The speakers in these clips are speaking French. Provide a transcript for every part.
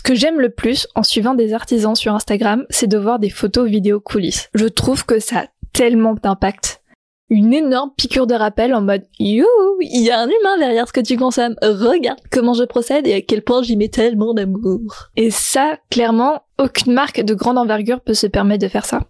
Ce que j'aime le plus en suivant des artisans sur Instagram, c'est de voir des photos vidéos coulisses. Je trouve que ça a tellement d'impact. Une énorme piqûre de rappel en mode You, il y a un humain derrière ce que tu consommes. Regarde comment je procède et à quel point j'y mets tellement d'amour. Et ça, clairement, aucune marque de grande envergure peut se permettre de faire ça.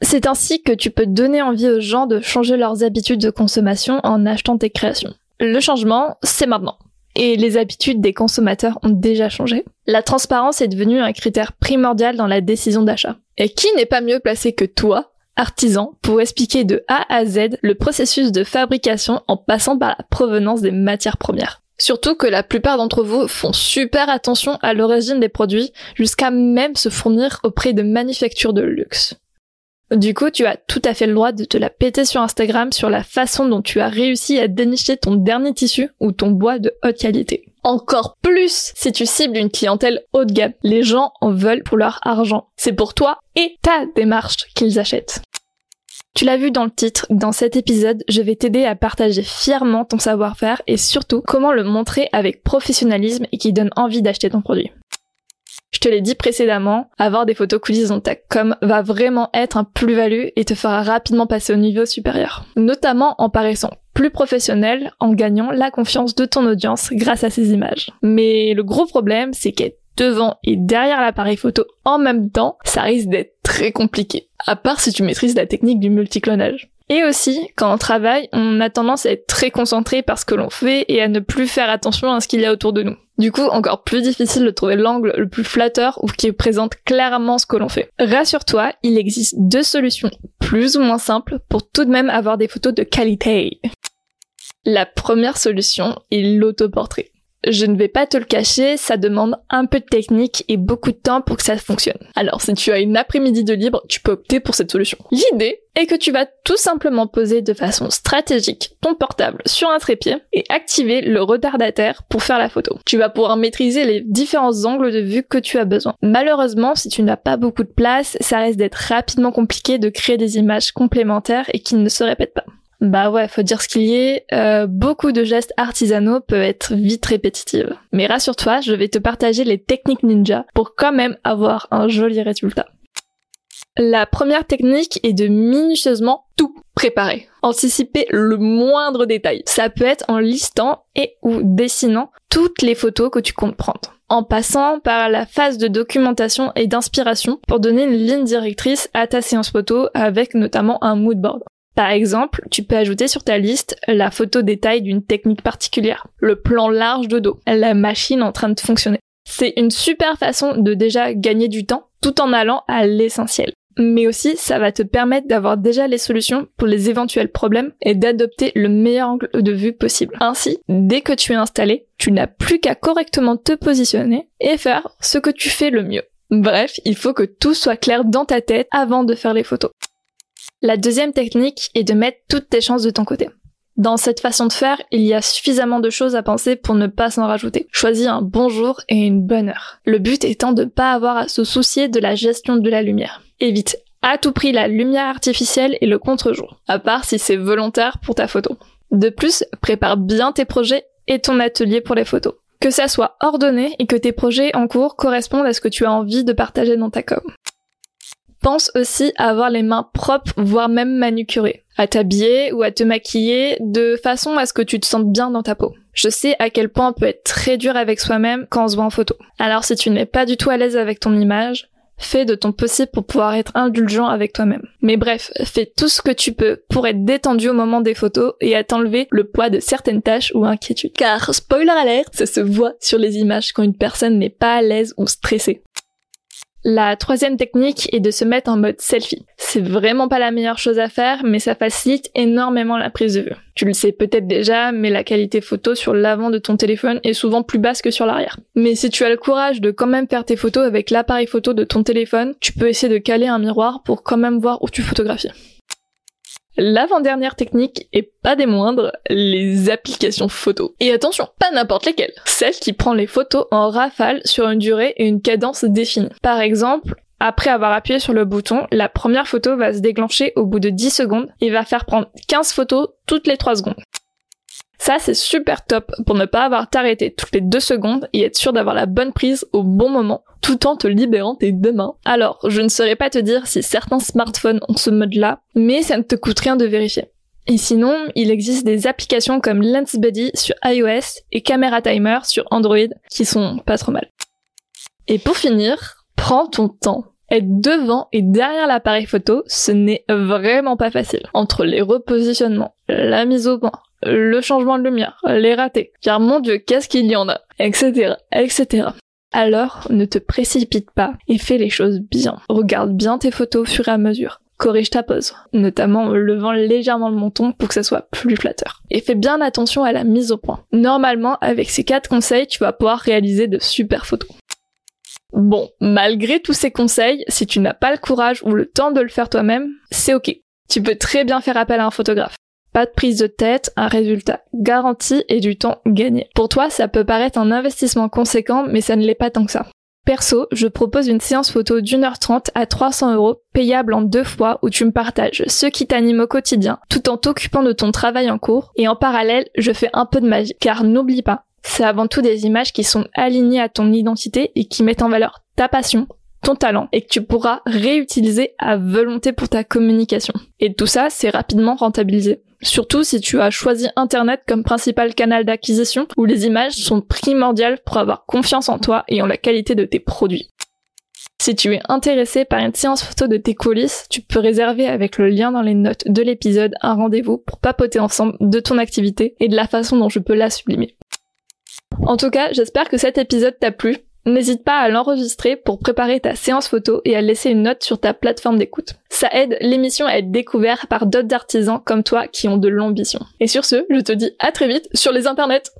C'est ainsi que tu peux donner envie aux gens de changer leurs habitudes de consommation en achetant tes créations. Le changement, c'est maintenant et les habitudes des consommateurs ont déjà changé. La transparence est devenue un critère primordial dans la décision d'achat. Et qui n'est pas mieux placé que toi, artisan, pour expliquer de A à Z le processus de fabrication en passant par la provenance des matières premières. Surtout que la plupart d'entre vous font super attention à l'origine des produits, jusqu'à même se fournir auprès de manufactures de luxe. Du coup, tu as tout à fait le droit de te la péter sur Instagram sur la façon dont tu as réussi à dénicher ton dernier tissu ou ton bois de haute qualité. Encore plus si tu cibles une clientèle haut de gamme. Les gens en veulent pour leur argent. C'est pour toi et ta démarche qu'ils achètent. Tu l'as vu dans le titre, dans cet épisode, je vais t'aider à partager fièrement ton savoir-faire et surtout comment le montrer avec professionnalisme et qui donne envie d'acheter ton produit. Je te l'ai dit précédemment, avoir des photos coulisses dans ta com va vraiment être un plus-value et te fera rapidement passer au niveau supérieur. Notamment en paraissant plus professionnel, en gagnant la confiance de ton audience grâce à ces images. Mais le gros problème, c'est qu'être devant et derrière l'appareil photo en même temps, ça risque d'être très compliqué. À part si tu maîtrises la technique du multiclonage. Et aussi, quand on travaille, on a tendance à être très concentré par ce que l'on fait et à ne plus faire attention à ce qu'il y a autour de nous. Du coup, encore plus difficile de trouver l'angle le plus flatteur ou qui présente clairement ce que l'on fait. Rassure-toi, il existe deux solutions plus ou moins simples pour tout de même avoir des photos de qualité. La première solution est l'autoportrait. Je ne vais pas te le cacher, ça demande un peu de technique et beaucoup de temps pour que ça fonctionne. Alors si tu as une après-midi de libre, tu peux opter pour cette solution. L'idée est que tu vas tout simplement poser de façon stratégique ton portable sur un trépied et activer le retardataire pour faire la photo. Tu vas pouvoir maîtriser les différents angles de vue que tu as besoin. Malheureusement, si tu n'as pas beaucoup de place, ça reste d'être rapidement compliqué de créer des images complémentaires et qui ne se répètent pas. Bah ouais, faut dire ce qu'il y est. Euh, beaucoup de gestes artisanaux peuvent être vite répétitifs. Mais rassure-toi, je vais te partager les techniques ninja pour quand même avoir un joli résultat. La première technique est de minutieusement tout préparer. Anticiper le moindre détail. Ça peut être en listant et ou dessinant toutes les photos que tu comptes prendre. En passant par la phase de documentation et d'inspiration pour donner une ligne directrice à ta séance photo avec notamment un mood board. Par exemple, tu peux ajouter sur ta liste la photo détail d'une technique particulière, le plan large de dos, la machine en train de fonctionner. C'est une super façon de déjà gagner du temps tout en allant à l'essentiel. Mais aussi, ça va te permettre d'avoir déjà les solutions pour les éventuels problèmes et d'adopter le meilleur angle de vue possible. Ainsi, dès que tu es installé, tu n'as plus qu'à correctement te positionner et faire ce que tu fais le mieux. Bref, il faut que tout soit clair dans ta tête avant de faire les photos. La deuxième technique est de mettre toutes tes chances de ton côté. Dans cette façon de faire, il y a suffisamment de choses à penser pour ne pas s'en rajouter. Choisis un bon jour et une bonne heure. Le but étant de ne pas avoir à se soucier de la gestion de la lumière. Évite à tout prix la lumière artificielle et le contre-jour, à part si c'est volontaire pour ta photo. De plus, prépare bien tes projets et ton atelier pour les photos. Que ça soit ordonné et que tes projets en cours correspondent à ce que tu as envie de partager dans ta com. Pense aussi à avoir les mains propres, voire même manucurées, à t'habiller ou à te maquiller de façon à ce que tu te sentes bien dans ta peau. Je sais à quel point on peut être très dur avec soi-même quand on se voit en photo. Alors si tu n'es pas du tout à l'aise avec ton image, Fais de ton possible pour pouvoir être indulgent avec toi-même. Mais bref, fais tout ce que tu peux pour être détendu au moment des photos et à t'enlever le poids de certaines tâches ou inquiétudes. Car, spoiler alert, ça se voit sur les images quand une personne n'est pas à l'aise ou stressée. La troisième technique est de se mettre en mode selfie. C'est vraiment pas la meilleure chose à faire, mais ça facilite énormément la prise de vue. Tu le sais peut-être déjà, mais la qualité photo sur l'avant de ton téléphone est souvent plus basse que sur l'arrière. Mais si tu as le courage de quand même faire tes photos avec l'appareil photo de ton téléphone, tu peux essayer de caler un miroir pour quand même voir où tu photographies. L'avant-dernière technique, et pas des moindres, les applications photos. Et attention, pas n'importe lesquelles. Celle qui prend les photos en rafale sur une durée et une cadence définie. Par exemple, après avoir appuyé sur le bouton, la première photo va se déclencher au bout de 10 secondes et va faire prendre 15 photos toutes les 3 secondes. Ça, c'est super top pour ne pas avoir t'arrêter toutes les deux secondes et être sûr d'avoir la bonne prise au bon moment, tout en te libérant tes deux mains. Alors, je ne saurais pas te dire si certains smartphones ont ce mode-là, mais ça ne te coûte rien de vérifier. Et sinon, il existe des applications comme LensBuddy sur iOS et Camera Timer sur Android qui sont pas trop mal. Et pour finir, prends ton temps. Être devant et derrière l'appareil photo, ce n'est vraiment pas facile. Entre les repositionnements, la mise au point, le changement de lumière, les ratés, car mon dieu, qu'est-ce qu'il y en a, etc., etc. Alors, ne te précipite pas et fais les choses bien. Regarde bien tes photos au fur et à mesure. Corrige ta pose, notamment en levant légèrement le menton pour que ça soit plus flatteur. Et fais bien attention à la mise au point. Normalement, avec ces quatre conseils, tu vas pouvoir réaliser de super photos. Bon, malgré tous ces conseils, si tu n'as pas le courage ou le temps de le faire toi-même, c'est ok. Tu peux très bien faire appel à un photographe. Pas de prise de tête, un résultat garanti et du temps gagné. Pour toi, ça peut paraître un investissement conséquent, mais ça ne l'est pas tant que ça. Perso, je propose une séance photo d'une heure trente à 300 euros, payable en deux fois, où tu me partages ce qui t'anime au quotidien, tout en t'occupant de ton travail en cours, et en parallèle, je fais un peu de magie, car n'oublie pas, c'est avant tout des images qui sont alignées à ton identité et qui mettent en valeur ta passion, ton talent et que tu pourras réutiliser à volonté pour ta communication. Et tout ça, c'est rapidement rentabilisé. Surtout si tu as choisi Internet comme principal canal d'acquisition où les images sont primordiales pour avoir confiance en toi et en la qualité de tes produits. Si tu es intéressé par une séance photo de tes coulisses, tu peux réserver avec le lien dans les notes de l'épisode un rendez-vous pour papoter ensemble de ton activité et de la façon dont je peux la sublimer. En tout cas, j'espère que cet épisode t'a plu. N'hésite pas à l'enregistrer pour préparer ta séance photo et à laisser une note sur ta plateforme d'écoute. Ça aide l'émission à être découverte par d'autres artisans comme toi qui ont de l'ambition. Et sur ce, je te dis à très vite sur les internets